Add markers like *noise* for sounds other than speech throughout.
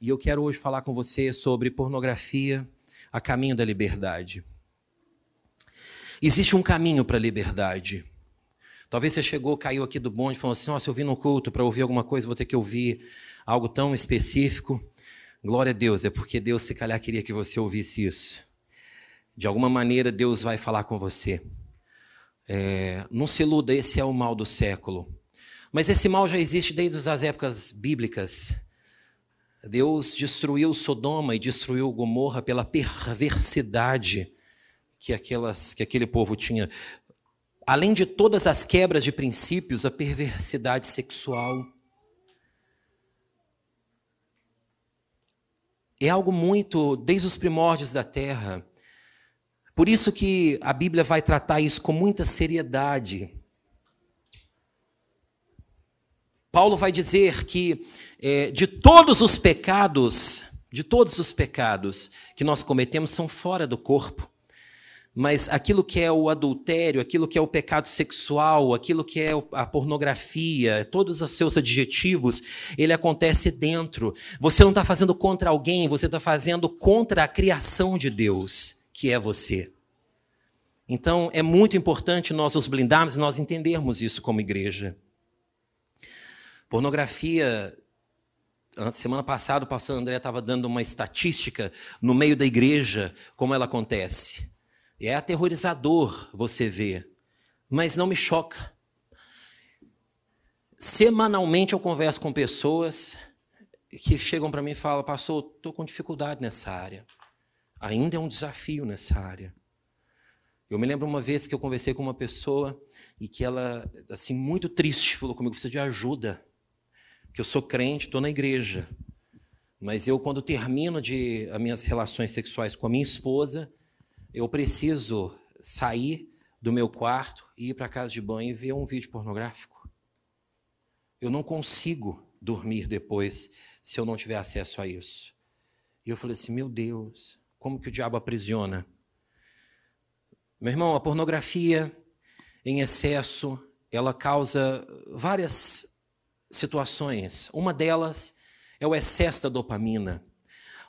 e eu quero hoje falar com você sobre pornografia a caminho da liberdade. Existe um caminho para a liberdade. Talvez você chegou, caiu aqui do bonde e falou assim: Nossa, eu vim no culto para ouvir alguma coisa, vou ter que ouvir algo tão específico. Glória a Deus, é porque Deus, se calhar, queria que você ouvisse isso. De alguma maneira, Deus vai falar com você. É, não se iluda, esse é o mal do século. Mas esse mal já existe desde as épocas bíblicas. Deus destruiu Sodoma e destruiu Gomorra pela perversidade que, aquelas, que aquele povo tinha. Além de todas as quebras de princípios, a perversidade sexual. É algo muito desde os primórdios da terra. Por isso que a Bíblia vai tratar isso com muita seriedade. Paulo vai dizer que é, de todos os pecados, de todos os pecados que nós cometemos são fora do corpo. Mas aquilo que é o adultério, aquilo que é o pecado sexual, aquilo que é a pornografia, todos os seus adjetivos, ele acontece dentro. Você não está fazendo contra alguém, você está fazendo contra a criação de Deus, que é você. Então é muito importante nós nos blindarmos e nós entendermos isso como igreja. Pornografia. Semana passada o pastor André estava dando uma estatística no meio da igreja, como ela acontece. É aterrorizador você ver, mas não me choca. Semanalmente eu converso com pessoas que chegam para mim e falam: Pastor, estou com dificuldade nessa área. Ainda é um desafio nessa área. Eu me lembro uma vez que eu conversei com uma pessoa e que ela, assim, muito triste, falou comigo: precisa de ajuda que eu sou crente, estou na igreja. Mas eu, quando termino de as minhas relações sexuais com a minha esposa, eu preciso sair do meu quarto e ir para a casa de banho e ver um vídeo pornográfico. Eu não consigo dormir depois se eu não tiver acesso a isso. E eu falei assim: meu Deus, como que o diabo aprisiona? Meu irmão, a pornografia em excesso, ela causa várias situações. Uma delas é o excesso da dopamina.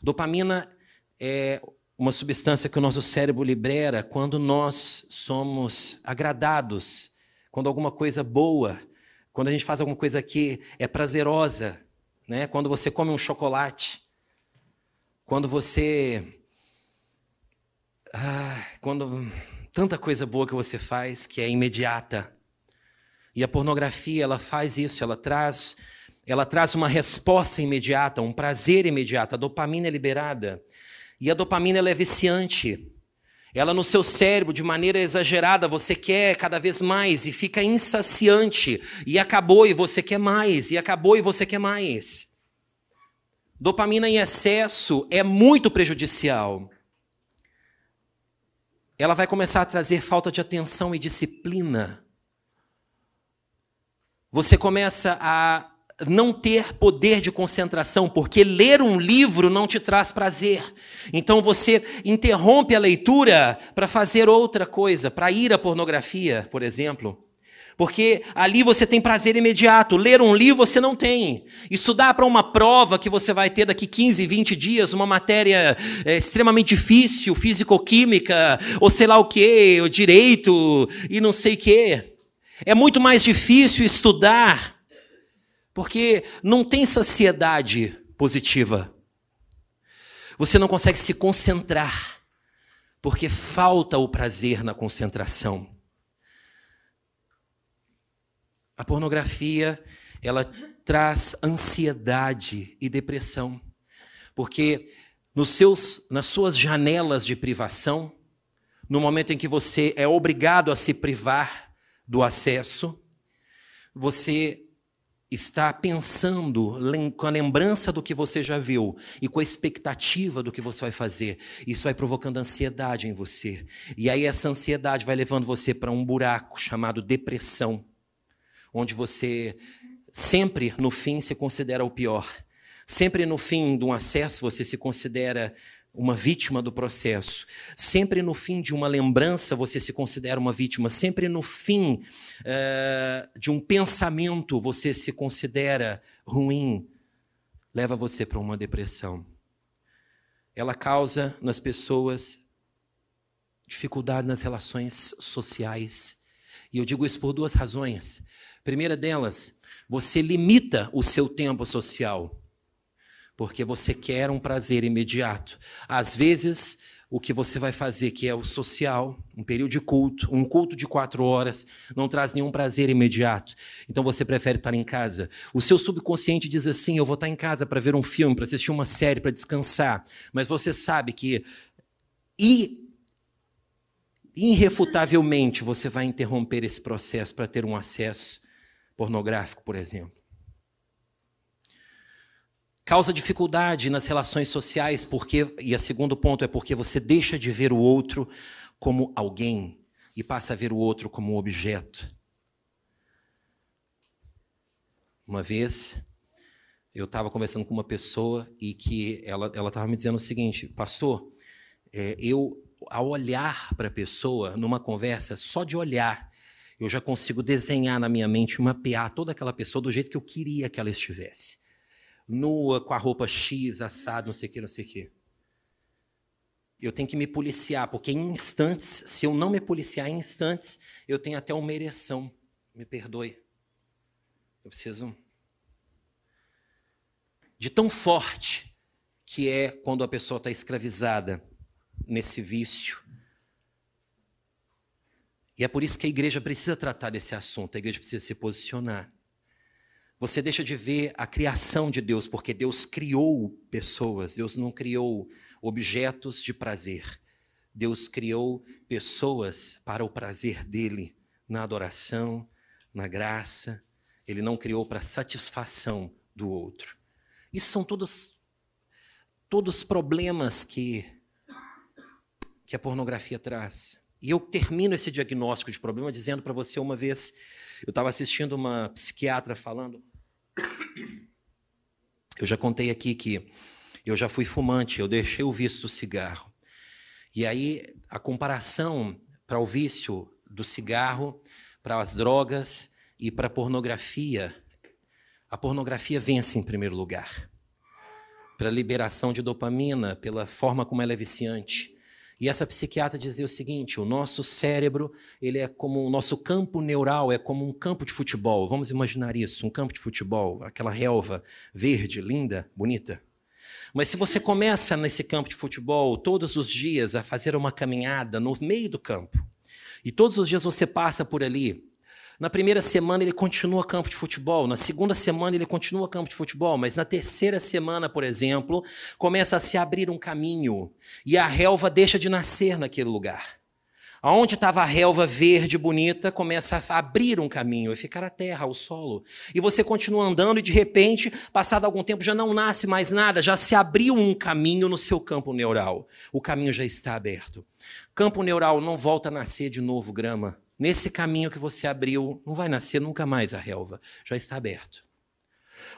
Dopamina é uma substância que o nosso cérebro libera quando nós somos agradados, quando alguma coisa boa, quando a gente faz alguma coisa que é prazerosa, né? Quando você come um chocolate, quando você ah, quando tanta coisa boa que você faz que é imediata. E a pornografia, ela faz isso, ela traz, ela traz uma resposta imediata, um prazer imediato. A dopamina é liberada. E a dopamina ela é viciante. Ela no seu cérebro, de maneira exagerada, você quer cada vez mais e fica insaciante. E acabou e você quer mais, e acabou e você quer mais. Dopamina em excesso é muito prejudicial. Ela vai começar a trazer falta de atenção e disciplina. Você começa a não ter poder de concentração, porque ler um livro não te traz prazer. Então você interrompe a leitura para fazer outra coisa, para ir à pornografia, por exemplo. Porque ali você tem prazer imediato. Ler um livro você não tem. Estudar para uma prova que você vai ter daqui 15, 20 dias, uma matéria é, extremamente difícil, físico-química, ou sei lá o que, o direito e não sei o que. É muito mais difícil estudar, porque não tem saciedade positiva. Você não consegue se concentrar, porque falta o prazer na concentração. A pornografia, ela traz ansiedade e depressão, porque nos seus, nas suas janelas de privação, no momento em que você é obrigado a se privar, do acesso, você está pensando com a lembrança do que você já viu e com a expectativa do que você vai fazer. Isso vai provocando ansiedade em você. E aí essa ansiedade vai levando você para um buraco chamado depressão, onde você sempre no fim se considera o pior. Sempre no fim de um acesso você se considera uma vítima do processo. Sempre no fim de uma lembrança você se considera uma vítima. Sempre no fim uh, de um pensamento você se considera ruim. leva você para uma depressão. Ela causa nas pessoas dificuldade nas relações sociais. E eu digo isso por duas razões. primeira delas, você limita o seu tempo social porque você quer um prazer imediato. Às vezes, o que você vai fazer, que é o social, um período de culto, um culto de quatro horas, não traz nenhum prazer imediato. Então você prefere estar em casa. O seu subconsciente diz assim: eu vou estar em casa para ver um filme, para assistir uma série, para descansar. Mas você sabe que e irrefutavelmente você vai interromper esse processo para ter um acesso pornográfico, por exemplo. Causa dificuldade nas relações sociais, porque, e o segundo ponto é porque você deixa de ver o outro como alguém e passa a ver o outro como um objeto. Uma vez, eu estava conversando com uma pessoa e que ela estava me dizendo o seguinte, pastor, é, eu, ao olhar para a pessoa numa conversa, só de olhar, eu já consigo desenhar na minha mente, mapear toda aquela pessoa do jeito que eu queria que ela estivesse nua, com a roupa X, assado, não sei o que, não sei o que. Eu tenho que me policiar, porque em instantes, se eu não me policiar em instantes, eu tenho até uma ereção. Me perdoe. Eu preciso. De tão forte que é quando a pessoa está escravizada nesse vício. E é por isso que a igreja precisa tratar desse assunto, a igreja precisa se posicionar. Você deixa de ver a criação de Deus, porque Deus criou pessoas, Deus não criou objetos de prazer. Deus criou pessoas para o prazer dele, na adoração, na graça. Ele não criou para satisfação do outro. Isso são todos todos problemas que que a pornografia traz. E eu termino esse diagnóstico de problema dizendo para você uma vez, eu estava assistindo uma psiquiatra falando eu já contei aqui que eu já fui fumante, eu deixei o vício do cigarro. E aí a comparação para o vício do cigarro, para as drogas e para a pornografia, a pornografia vence em primeiro lugar. Pela liberação de dopamina, pela forma como ela é viciante. E essa psiquiatra dizia o seguinte: o nosso cérebro, ele é como o nosso campo neural é como um campo de futebol. Vamos imaginar isso, um campo de futebol, aquela relva verde, linda, bonita. Mas se você começa nesse campo de futebol todos os dias a fazer uma caminhada no meio do campo, e todos os dias você passa por ali, na primeira semana ele continua campo de futebol, na segunda semana ele continua campo de futebol, mas na terceira semana, por exemplo, começa a se abrir um caminho e a relva deixa de nascer naquele lugar. Aonde estava a relva verde bonita, começa a abrir um caminho e ficar a terra, o solo. E você continua andando e de repente, passado algum tempo, já não nasce mais nada, já se abriu um caminho no seu campo neural. O caminho já está aberto. Campo neural não volta a nascer de novo grama. Nesse caminho que você abriu, não vai nascer nunca mais a relva, já está aberto.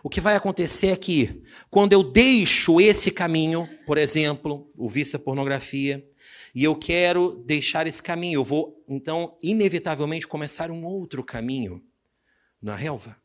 O que vai acontecer é que, quando eu deixo esse caminho, por exemplo, o vício à pornografia, e eu quero deixar esse caminho, eu vou, então, inevitavelmente começar um outro caminho na relva.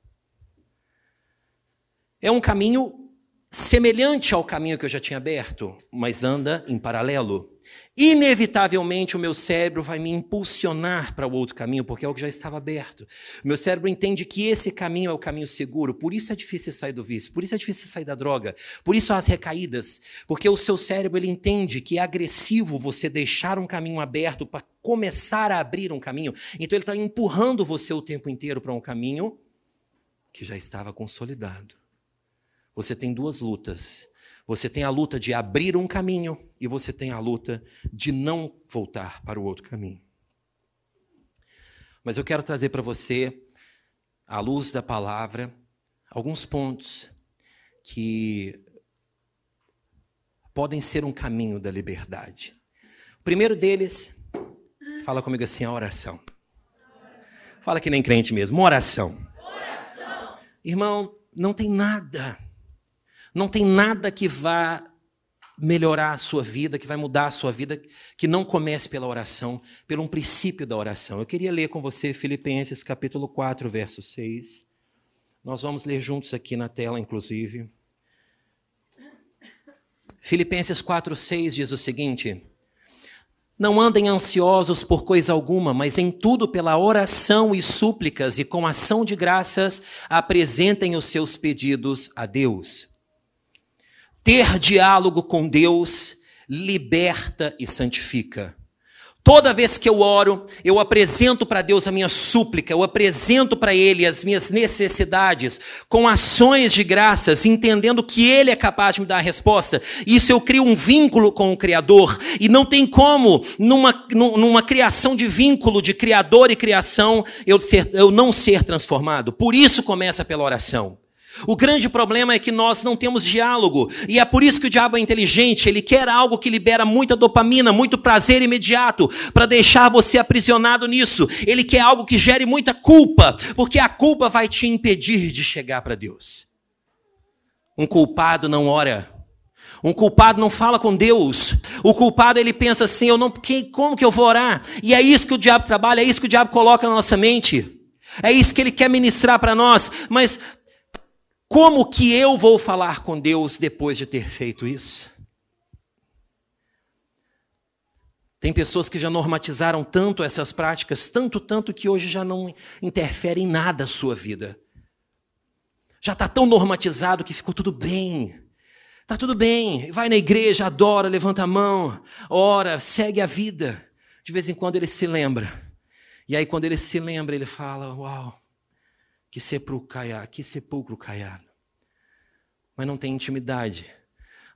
É um caminho semelhante ao caminho que eu já tinha aberto, mas anda em paralelo inevitavelmente o meu cérebro vai me impulsionar para o outro caminho, porque é o que já estava aberto. O meu cérebro entende que esse caminho é o caminho seguro, por isso é difícil sair do vício, por isso é difícil sair da droga, por isso as recaídas, porque o seu cérebro ele entende que é agressivo você deixar um caminho aberto para começar a abrir um caminho. Então ele está empurrando você o tempo inteiro para um caminho que já estava consolidado. Você tem duas lutas você tem a luta de abrir um caminho e você tem a luta de não voltar para o outro caminho. Mas eu quero trazer para você, à luz da palavra, alguns pontos que podem ser um caminho da liberdade. O primeiro deles, fala comigo assim, a oração. Fala que nem crente mesmo, uma oração. oração. Irmão, não tem nada não tem nada que vá melhorar a sua vida, que vai mudar a sua vida, que não comece pela oração, pelo um princípio da oração. Eu queria ler com você Filipenses capítulo 4, verso 6. Nós vamos ler juntos aqui na tela, inclusive. Filipenses 4,6 diz o seguinte: Não andem ansiosos por coisa alguma, mas em tudo pela oração e súplicas e com ação de graças apresentem os seus pedidos a Deus. Ter diálogo com Deus liberta e santifica. Toda vez que eu oro, eu apresento para Deus a minha súplica, eu apresento para Ele as minhas necessidades, com ações de graças, entendendo que Ele é capaz de me dar a resposta. Isso eu crio um vínculo com o Criador, e não tem como, numa, numa criação de vínculo de Criador e criação, eu, ser, eu não ser transformado. Por isso começa pela oração. O grande problema é que nós não temos diálogo, e é por isso que o diabo é inteligente, ele quer algo que libera muita dopamina, muito prazer imediato, para deixar você aprisionado nisso. Ele quer algo que gere muita culpa, porque a culpa vai te impedir de chegar para Deus. Um culpado não ora. Um culpado não fala com Deus. O culpado ele pensa assim, eu não, quem, como que eu vou orar? E é isso que o diabo trabalha, é isso que o diabo coloca na nossa mente. É isso que ele quer ministrar para nós, mas como que eu vou falar com Deus depois de ter feito isso? Tem pessoas que já normatizaram tanto essas práticas, tanto, tanto que hoje já não interfere em nada a sua vida. Já está tão normatizado que ficou tudo bem. Está tudo bem. Vai na igreja, adora, levanta a mão, ora, segue a vida. De vez em quando ele se lembra. E aí, quando ele se lembra, ele fala: Uau, que sepulcro caiar, que sepulcro caiar. Mas não tem intimidade.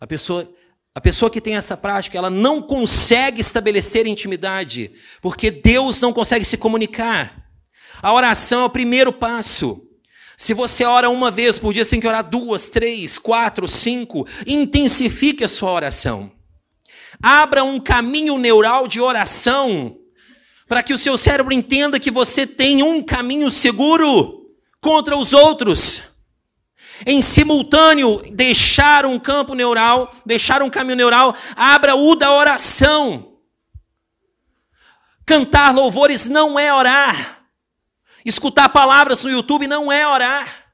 A pessoa, a pessoa que tem essa prática, ela não consegue estabelecer intimidade, porque Deus não consegue se comunicar. A oração é o primeiro passo. Se você ora uma vez por dia, você tem que orar duas, três, quatro, cinco. Intensifique a sua oração. Abra um caminho neural de oração para que o seu cérebro entenda que você tem um caminho seguro contra os outros. Em simultâneo, deixar um campo neural, deixar um caminho neural, abra o da oração. Cantar louvores não é orar. Escutar palavras no YouTube não é orar.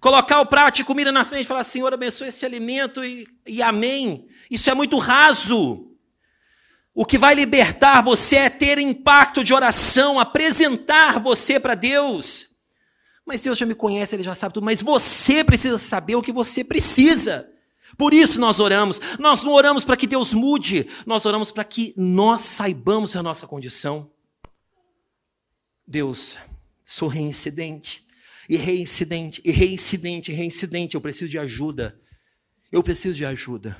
Colocar o prato de comida na frente e falar, Senhor, abençoe esse alimento e, e amém. Isso é muito raso. O que vai libertar você é ter impacto de oração, apresentar você para Deus. Mas Deus já me conhece, Ele já sabe tudo. Mas você precisa saber o que você precisa. Por isso nós oramos. Nós não oramos para que Deus mude, nós oramos para que nós saibamos a nossa condição. Deus, sou reincidente, e reincidente, e reincidente, e reincidente. Eu preciso de ajuda. Eu preciso de ajuda.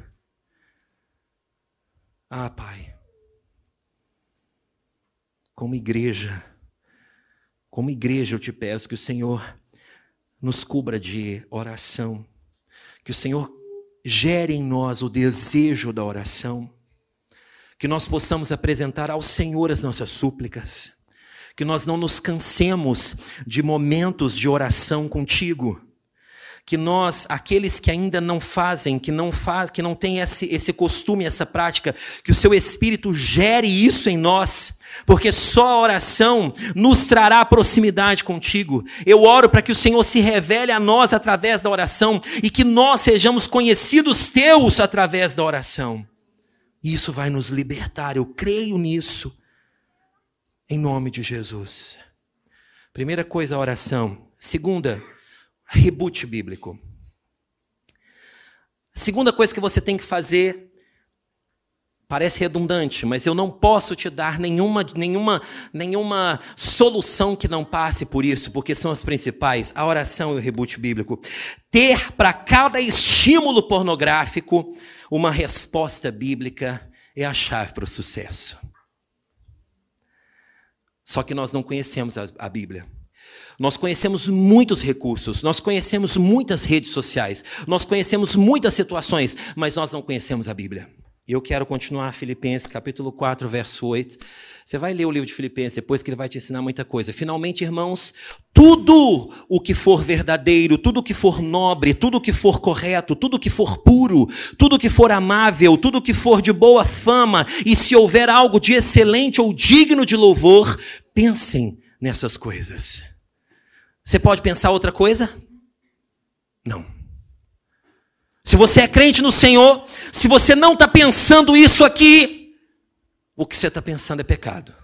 Ah, Pai como igreja, como igreja eu te peço que o Senhor nos cubra de oração, que o Senhor gere em nós o desejo da oração, que nós possamos apresentar ao Senhor as nossas súplicas, que nós não nos cansemos de momentos de oração contigo, que nós, aqueles que ainda não fazem, que não faz, que não têm esse, esse costume, essa prática, que o seu Espírito gere isso em nós, porque só a oração nos trará proximidade contigo. Eu oro para que o Senhor se revele a nós através da oração e que nós sejamos conhecidos teus através da oração. Isso vai nos libertar, eu creio nisso. Em nome de Jesus. Primeira coisa, a oração. Segunda, reboot bíblico. Segunda coisa que você tem que fazer Parece redundante, mas eu não posso te dar nenhuma, nenhuma, nenhuma solução que não passe por isso, porque são as principais: a oração e o reboot bíblico. Ter para cada estímulo pornográfico uma resposta bíblica é a chave para o sucesso. Só que nós não conhecemos a, a Bíblia. Nós conhecemos muitos recursos, nós conhecemos muitas redes sociais, nós conhecemos muitas situações, mas nós não conhecemos a Bíblia. Eu quero continuar Filipenses, capítulo 4, verso 8. Você vai ler o livro de Filipenses depois que ele vai te ensinar muita coisa. Finalmente, irmãos, tudo o que for verdadeiro, tudo o que for nobre, tudo o que for correto, tudo o que for puro, tudo o que for amável, tudo o que for de boa fama, e se houver algo de excelente ou digno de louvor, pensem nessas coisas. Você pode pensar outra coisa? Não. Se você é crente no Senhor, se você não está pensando isso aqui, o que você está pensando é pecado.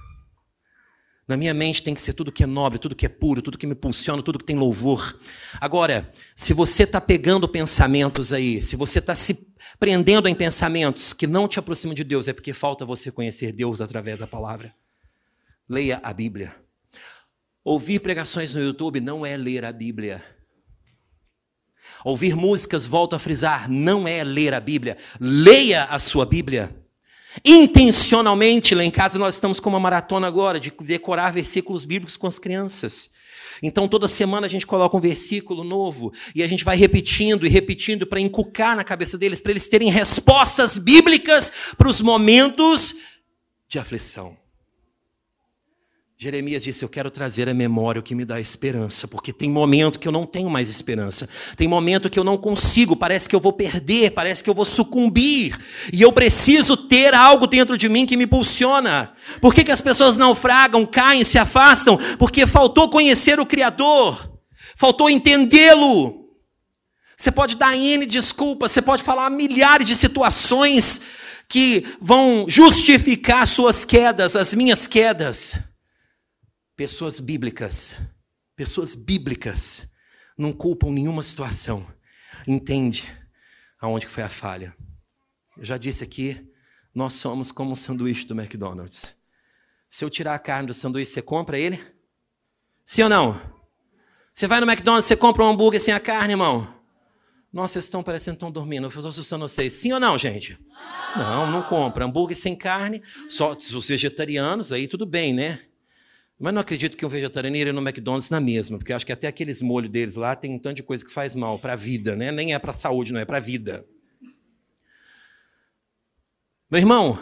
Na minha mente tem que ser tudo que é nobre, tudo que é puro, tudo que me impulsiona, tudo que tem louvor. Agora, se você está pegando pensamentos aí, se você está se prendendo em pensamentos que não te aproximam de Deus, é porque falta você conhecer Deus através da palavra. Leia a Bíblia. Ouvir pregações no YouTube não é ler a Bíblia. Ouvir músicas, volto a frisar, não é ler a Bíblia. Leia a sua Bíblia. Intencionalmente, lá em casa nós estamos com uma maratona agora de decorar versículos bíblicos com as crianças. Então toda semana a gente coloca um versículo novo e a gente vai repetindo e repetindo para encucar na cabeça deles, para eles terem respostas bíblicas para os momentos de aflição. Jeremias disse: Eu quero trazer a memória o que me dá esperança, porque tem momento que eu não tenho mais esperança, tem momento que eu não consigo, parece que eu vou perder, parece que eu vou sucumbir, e eu preciso ter algo dentro de mim que me impulsiona. Por que, que as pessoas naufragam, caem, se afastam? Porque faltou conhecer o Criador, faltou entendê-lo. Você pode dar N desculpas, você pode falar milhares de situações que vão justificar suas quedas, as minhas quedas. Pessoas bíblicas, pessoas bíblicas, não culpam nenhuma situação. Entende aonde foi a falha. Eu já disse aqui, nós somos como um sanduíche do McDonald's. Se eu tirar a carne do sanduíche, você compra ele? Sim ou não? Você vai no McDonald's, você compra um hambúrguer sem a carne, irmão? Nossa, vocês estão parecendo estão dormindo. Eu estou assustando vocês. Sim ou não, gente? Não, não compra. Hambúrguer sem carne, só os vegetarianos, aí tudo bem, né? Mas não acredito que um vegetariano iria no McDonald's na mesma, porque acho que até aqueles molhos deles lá tem um tanto de coisa que faz mal para a vida, né? Nem é para a saúde, não é para a vida. Meu irmão,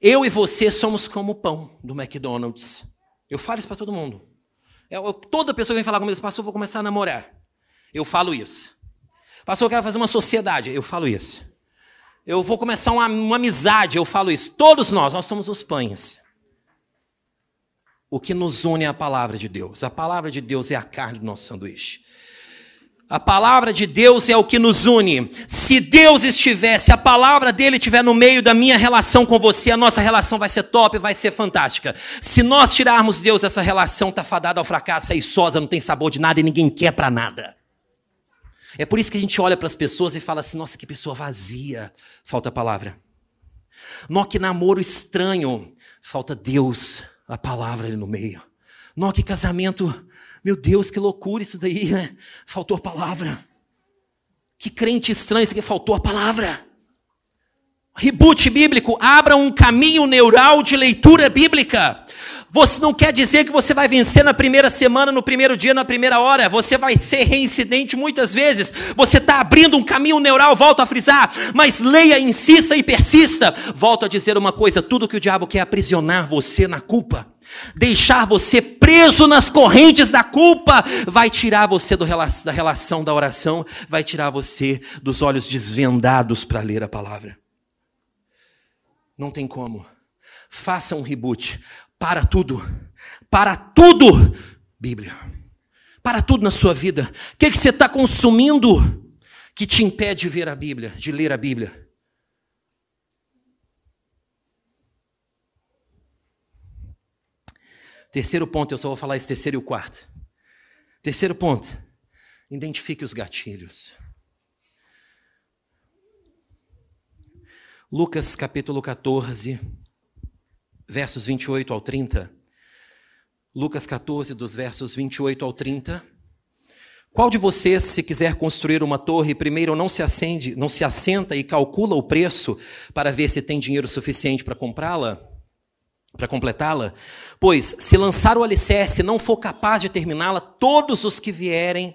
eu e você somos como o pão do McDonald's. Eu falo isso para todo mundo. Eu, eu, toda pessoa vem falar comigo, pastor, vou começar a namorar. Eu falo isso. Pastor, eu quero fazer uma sociedade. Eu falo isso. Eu vou começar uma, uma amizade. Eu falo isso. Todos nós, nós somos os pães. O que nos une é a palavra de Deus. A palavra de Deus é a carne do nosso sanduíche. A palavra de Deus é o que nos une. Se Deus estivesse, a palavra dele estiver no meio da minha relação com você, a nossa relação vai ser top, vai ser fantástica. Se nós tirarmos Deus, essa relação está fadada ao fracasso, é sosa, não tem sabor de nada e ninguém quer para nada. É por isso que a gente olha para as pessoas e fala assim: nossa, que pessoa vazia. Falta a palavra. Nó que namoro estranho. Falta Deus a palavra ali no meio. Nossa, que casamento, meu Deus, que loucura isso daí, né? Faltou a palavra. Que crente estranho isso aqui, faltou a palavra. Reboot bíblico, abra um caminho neural de leitura bíblica. Você não quer dizer que você vai vencer na primeira semana, no primeiro dia, na primeira hora. Você vai ser reincidente muitas vezes. Você está abrindo um caminho neural, volto a frisar. Mas leia, insista e persista. Volto a dizer uma coisa: tudo que o diabo quer é aprisionar você na culpa. Deixar você preso nas correntes da culpa vai tirar você do, da relação da oração, vai tirar você dos olhos desvendados para ler a palavra. Não tem como. Faça um reboot. Para tudo. Para tudo. Bíblia. Para tudo na sua vida. O que, que você está consumindo que te impede de ver a Bíblia, de ler a Bíblia? Terceiro ponto, eu só vou falar esse terceiro e o quarto. Terceiro ponto, identifique os gatilhos. Lucas capítulo 14, versos 28 ao 30. Lucas 14, dos versos 28 ao 30. Qual de vocês, se quiser construir uma torre, primeiro não se acende, não se assenta e calcula o preço para ver se tem dinheiro suficiente para comprá-la, para completá-la? Pois, se lançar o alicerce e não for capaz de terminá-la, todos os que vierem,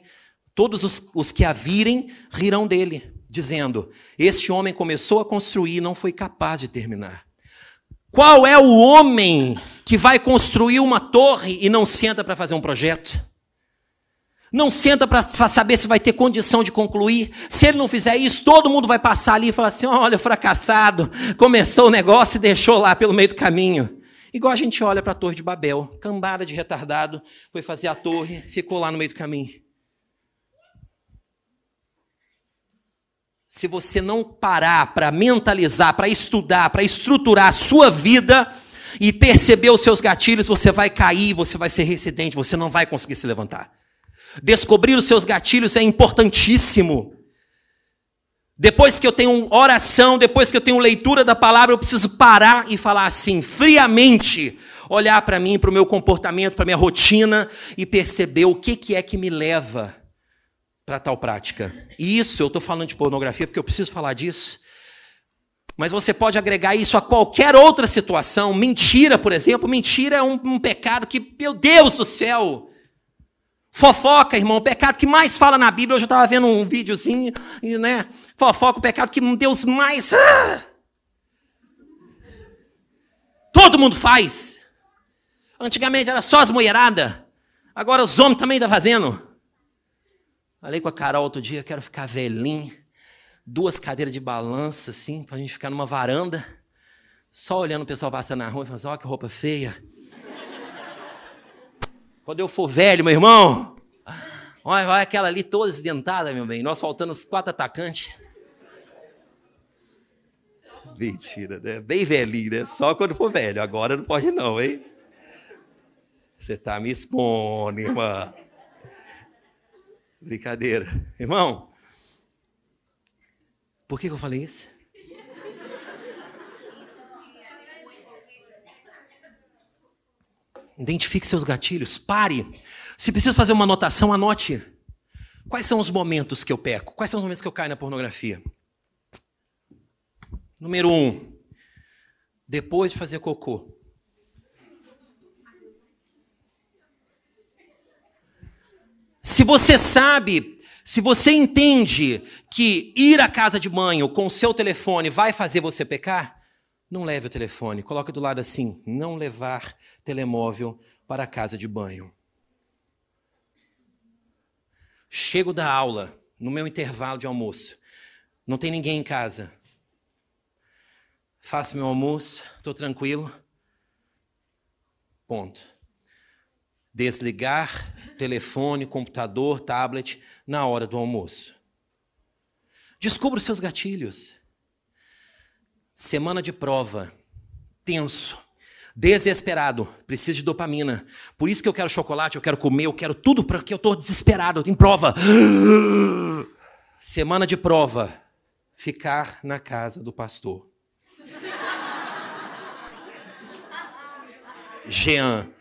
todos os, os que a virem, rirão dele, dizendo: Este homem começou a construir e não foi capaz de terminar. Qual é o homem que vai construir uma torre e não senta para fazer um projeto? Não senta para saber se vai ter condição de concluir. Se ele não fizer isso, todo mundo vai passar ali e falar assim: olha, fracassado, começou o negócio e deixou lá pelo meio do caminho. Igual a gente olha para a Torre de Babel, cambada de retardado, foi fazer a torre, ficou lá no meio do caminho. Se você não parar para mentalizar, para estudar, para estruturar a sua vida e perceber os seus gatilhos, você vai cair, você vai ser residente, você não vai conseguir se levantar. Descobrir os seus gatilhos é importantíssimo. Depois que eu tenho oração, depois que eu tenho leitura da palavra, eu preciso parar e falar assim, friamente, olhar para mim, para o meu comportamento, para minha rotina e perceber o que, que é que me leva para tal prática. Isso, eu estou falando de pornografia porque eu preciso falar disso. Mas você pode agregar isso a qualquer outra situação. Mentira, por exemplo. Mentira é um, um pecado que, meu Deus do céu, Fofoca, irmão, o pecado que mais fala na Bíblia. Eu já estava vendo um videozinho, né? Fofoca, o pecado que Deus mais. Ah! Todo mundo faz. Antigamente era só as mulheradas. Agora os homens também estão tá fazendo. Falei com a Carol outro dia, quero ficar velhinho. Duas cadeiras de balança, assim, para a gente ficar numa varanda. Só olhando o pessoal passando na rua e falando assim, ó, que roupa feia. Quando eu for velho, meu irmão, olha, olha aquela ali toda desdentada, meu bem. Nós faltando os quatro atacantes. Mentira, né? Bem velhinho, né? Só quando for velho. Agora não pode não, hein? Você tá me expondo, irmã. Brincadeira. Irmão, por que, que eu falei isso? Identifique seus gatilhos, pare. Se precisa fazer uma anotação, anote. Quais são os momentos que eu peco? Quais são os momentos que eu caio na pornografia? Número um, depois de fazer cocô. Se você sabe, se você entende que ir à casa de banho com o seu telefone vai fazer você pecar, não leve o telefone. Coloque do lado assim: não levar telemóvel para a casa de banho. Chego da aula, no meu intervalo de almoço. Não tem ninguém em casa. Faço meu almoço, estou tranquilo. Ponto. Desligar telefone, computador, tablet na hora do almoço. Descubra os seus gatilhos. Semana de prova, tenso desesperado, preciso de dopamina. Por isso que eu quero chocolate, eu quero comer, eu quero tudo porque eu estou desesperado, em prova. Semana de prova, ficar na casa do pastor. Jean.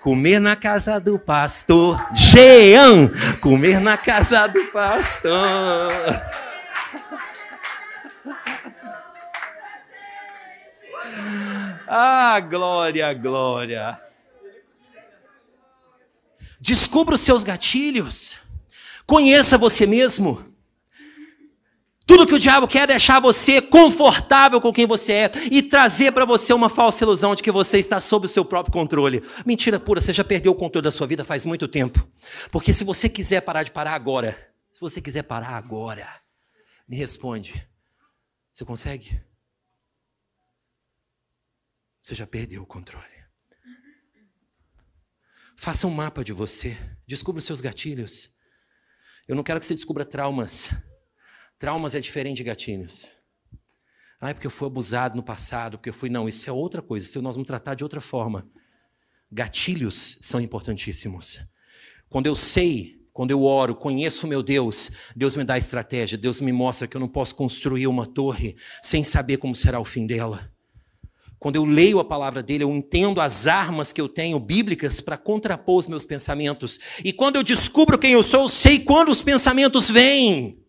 Comer na casa do pastor. Jean. Comer na casa do pastor. Ah, glória, glória. Descubra os seus gatilhos. Conheça você mesmo. Tudo que o diabo quer é deixar você confortável com quem você é e trazer para você uma falsa ilusão de que você está sob o seu próprio controle. Mentira pura, você já perdeu o controle da sua vida faz muito tempo. Porque se você quiser parar de parar agora, se você quiser parar agora, me responde. Você consegue? Você já perdeu o controle. Faça um mapa de você. Descubra os seus gatilhos. Eu não quero que você descubra traumas. Traumas é diferente de gatilhos. Ah, é porque eu fui abusado no passado, porque eu fui. Não, isso é outra coisa. Isso nós vamos tratar de outra forma. Gatilhos são importantíssimos. Quando eu sei, quando eu oro, conheço meu Deus, Deus me dá estratégia, Deus me mostra que eu não posso construir uma torre sem saber como será o fim dela. Quando eu leio a palavra dele, eu entendo as armas que eu tenho bíblicas para contrapor os meus pensamentos. E quando eu descubro quem eu sou, eu sei quando os pensamentos vêm.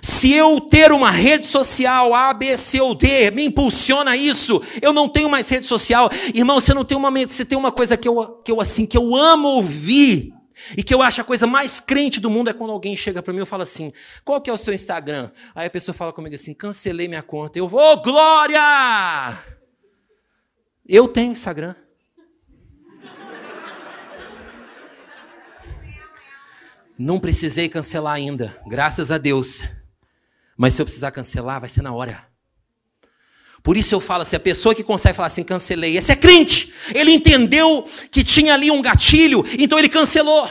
Se eu ter uma rede social A, B, C ou D me impulsiona isso, eu não tenho mais rede social. Irmão, você não tem uma você tem uma coisa que eu, que eu assim, que eu amo ouvir. E que eu acho a coisa mais crente do mundo é quando alguém chega para mim e fala assim: "Qual que é o seu Instagram?" Aí a pessoa fala comigo assim: "Cancelei minha conta". Eu vou, oh, glória! Eu tenho Instagram. Não precisei cancelar ainda, graças a Deus. Mas se eu precisar cancelar, vai ser na hora. Por isso eu falo assim: a pessoa que consegue falar assim, cancelei, esse é crente. Ele entendeu que tinha ali um gatilho, então ele cancelou.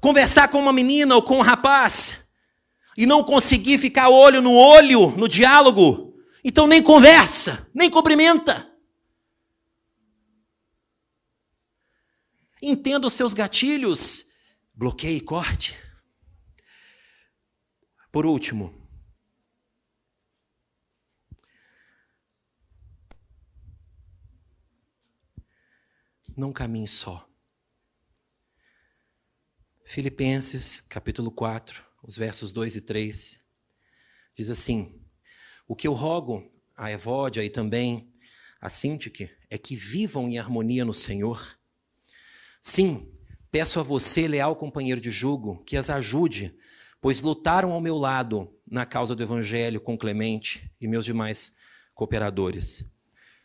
Conversar com uma menina ou com um rapaz e não conseguir ficar olho no olho no diálogo, então nem conversa, nem cumprimenta. Entenda os seus gatilhos, bloqueie e corte. Por último, não caminhe só. Filipenses, capítulo 4, os versos 2 e 3, diz assim: O que eu rogo a Evódia e também a Sintique é que vivam em harmonia no Senhor. Sim, peço a você, leal companheiro de jugo, que as ajude, pois lutaram ao meu lado na causa do Evangelho com Clemente e meus demais cooperadores.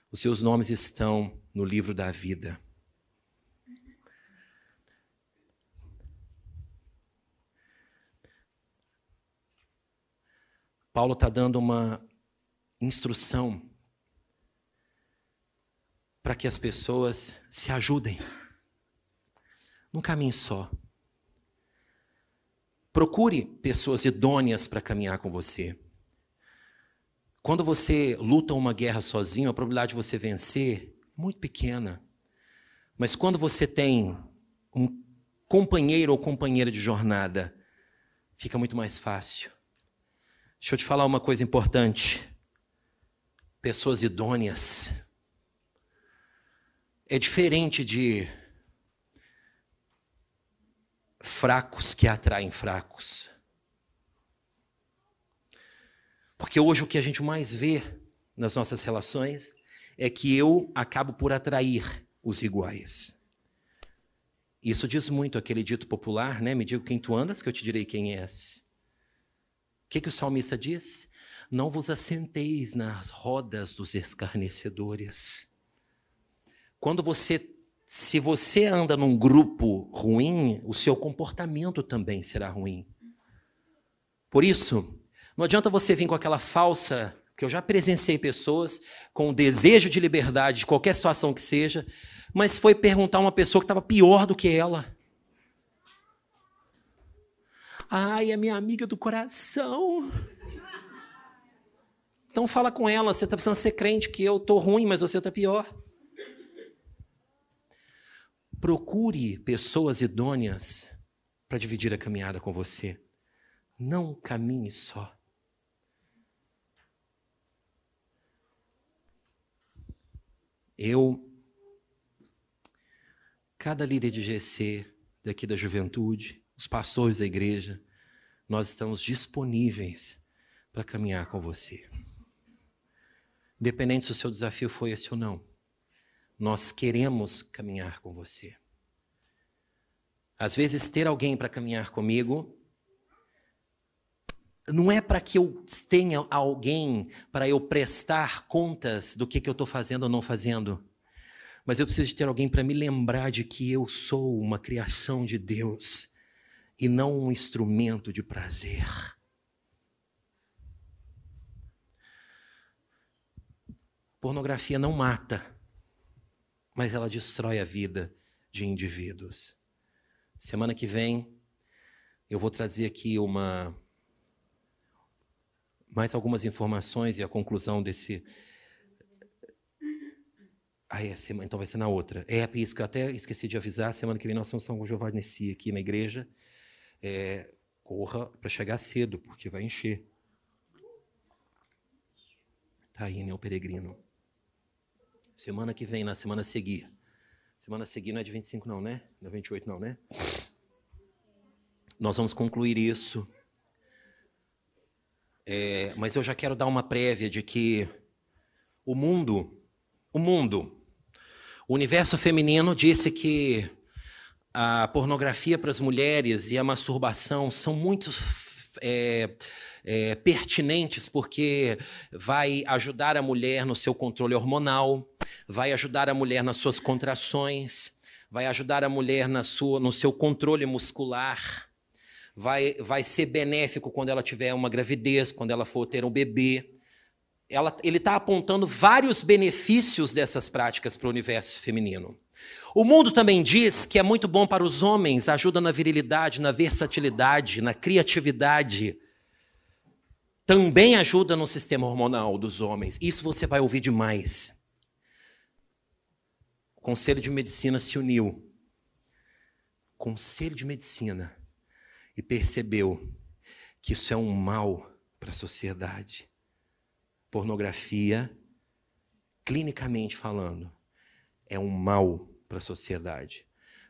Os seus nomes estão no livro da vida. Paulo está dando uma instrução para que as pessoas se ajudem num caminho só. Procure pessoas idôneas para caminhar com você. Quando você luta uma guerra sozinho, a probabilidade de você vencer é muito pequena. Mas quando você tem um companheiro ou companheira de jornada, fica muito mais fácil. Deixa eu te falar uma coisa importante. Pessoas idôneas. É diferente de fracos que atraem fracos. Porque hoje o que a gente mais vê nas nossas relações é que eu acabo por atrair os iguais. Isso diz muito aquele dito popular, né? Me diga quem tu andas, que eu te direi quem és. O que, que o salmista diz? Não vos assenteis nas rodas dos escarnecedores. Quando você, se você anda num grupo ruim, o seu comportamento também será ruim. Por isso, não adianta você vir com aquela falsa, que eu já presenciei pessoas com o desejo de liberdade de qualquer situação que seja, mas foi perguntar a uma pessoa que estava pior do que ela. Ai, é minha amiga do coração. Então fala com ela, você está precisando ser crente, que eu estou ruim, mas você está pior. Procure pessoas idôneas para dividir a caminhada com você. Não caminhe só. Eu, cada líder de GC daqui da juventude, os pastores da igreja, nós estamos disponíveis para caminhar com você. Independente se o seu desafio foi esse ou não, nós queremos caminhar com você. Às vezes, ter alguém para caminhar comigo não é para que eu tenha alguém para eu prestar contas do que, que eu estou fazendo ou não fazendo, mas eu preciso de ter alguém para me lembrar de que eu sou uma criação de Deus e não um instrumento de prazer. Pornografia não mata, mas ela destrói a vida de indivíduos. Semana que vem eu vou trazer aqui uma mais algumas informações e a conclusão desse ah, é, semana, então vai ser na outra. É, isso que eu até esqueci de avisar. Semana que vem nós somos São Giovanni aqui na igreja é, corra para chegar cedo, porque vai encher. Tá aí, né, o peregrino. Semana que vem, na semana a seguir. Semana a seguir não é de 25 não, né? Não é 28 não, né? Nós vamos concluir isso. É, mas eu já quero dar uma prévia de que o mundo, o mundo, o universo feminino disse que a pornografia para as mulheres e a masturbação são muito é, é, pertinentes porque vai ajudar a mulher no seu controle hormonal, vai ajudar a mulher nas suas contrações, vai ajudar a mulher na sua, no seu controle muscular, vai, vai ser benéfico quando ela tiver uma gravidez, quando ela for ter um bebê. ela, ele está apontando vários benefícios dessas práticas para o universo feminino. O mundo também diz que é muito bom para os homens, ajuda na virilidade, na versatilidade, na criatividade. Também ajuda no sistema hormonal dos homens. Isso você vai ouvir demais. O Conselho de Medicina se uniu. Conselho de Medicina e percebeu que isso é um mal para a sociedade. Pornografia, clinicamente falando, é um mal para a sociedade.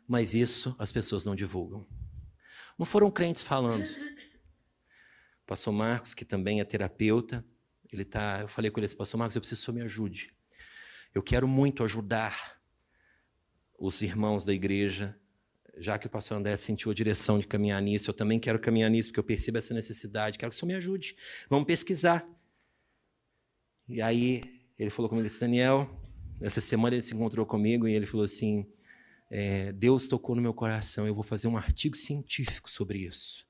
Mas isso as pessoas não divulgam. Não foram crentes falando. O *laughs* pastor Marcos, que também é terapeuta, ele tá, eu falei com ele, pastor Marcos, eu preciso que o senhor me ajude. Eu quero muito ajudar os irmãos da igreja, já que o pastor André sentiu a direção de caminhar nisso, eu também quero caminhar nisso, porque eu percebo essa necessidade, quero que o senhor me ajude. Vamos pesquisar. E aí ele falou comigo, disse, Daniel, essa semana ele se encontrou comigo e ele falou assim: é, Deus tocou no meu coração, eu vou fazer um artigo científico sobre isso.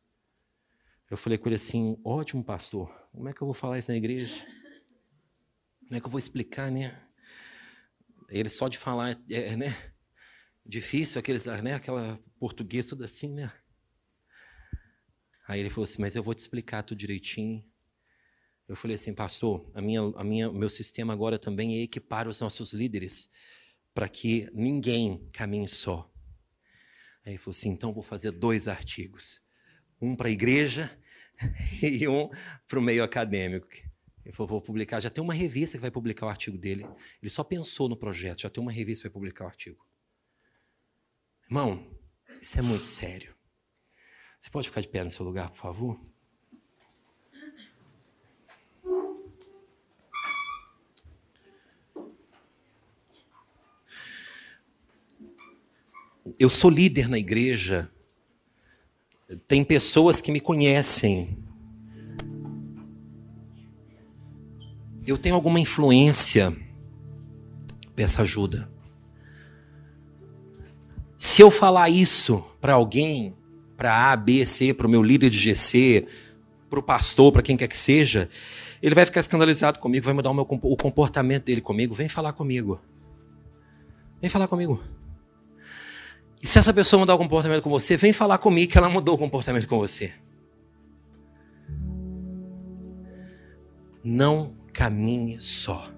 Eu falei com ele assim: ótimo, pastor, como é que eu vou falar isso na igreja? Como é que eu vou explicar, né? Ele só de falar, é, é, né? Difícil, aqueles, né? Aquela português tudo assim, né? Aí ele falou assim: mas eu vou te explicar tudo direitinho. Eu falei assim, pastor, a minha, a minha, meu sistema agora também é equipar os nossos líderes para que ninguém caminhe só. Aí ele falou assim, então vou fazer dois artigos, um para a igreja *laughs* e um para o meio acadêmico. Ele falou, vou publicar, já tem uma revista que vai publicar o artigo dele. Ele só pensou no projeto, já tem uma revista que vai publicar o artigo. Irmão, isso é muito sério. Você pode ficar de pé no seu lugar, por favor? eu sou líder na igreja, tem pessoas que me conhecem. Eu tenho alguma influência, peça ajuda. Se eu falar isso para alguém, para A, B, C, para o meu líder de GC, para o pastor, para quem quer que seja, ele vai ficar escandalizado comigo, vai mudar o, meu, o comportamento dele comigo. Vem falar comigo. Vem falar comigo. E se essa pessoa mudar o comportamento com você, vem falar comigo que ela mudou o comportamento com você. Não caminhe só.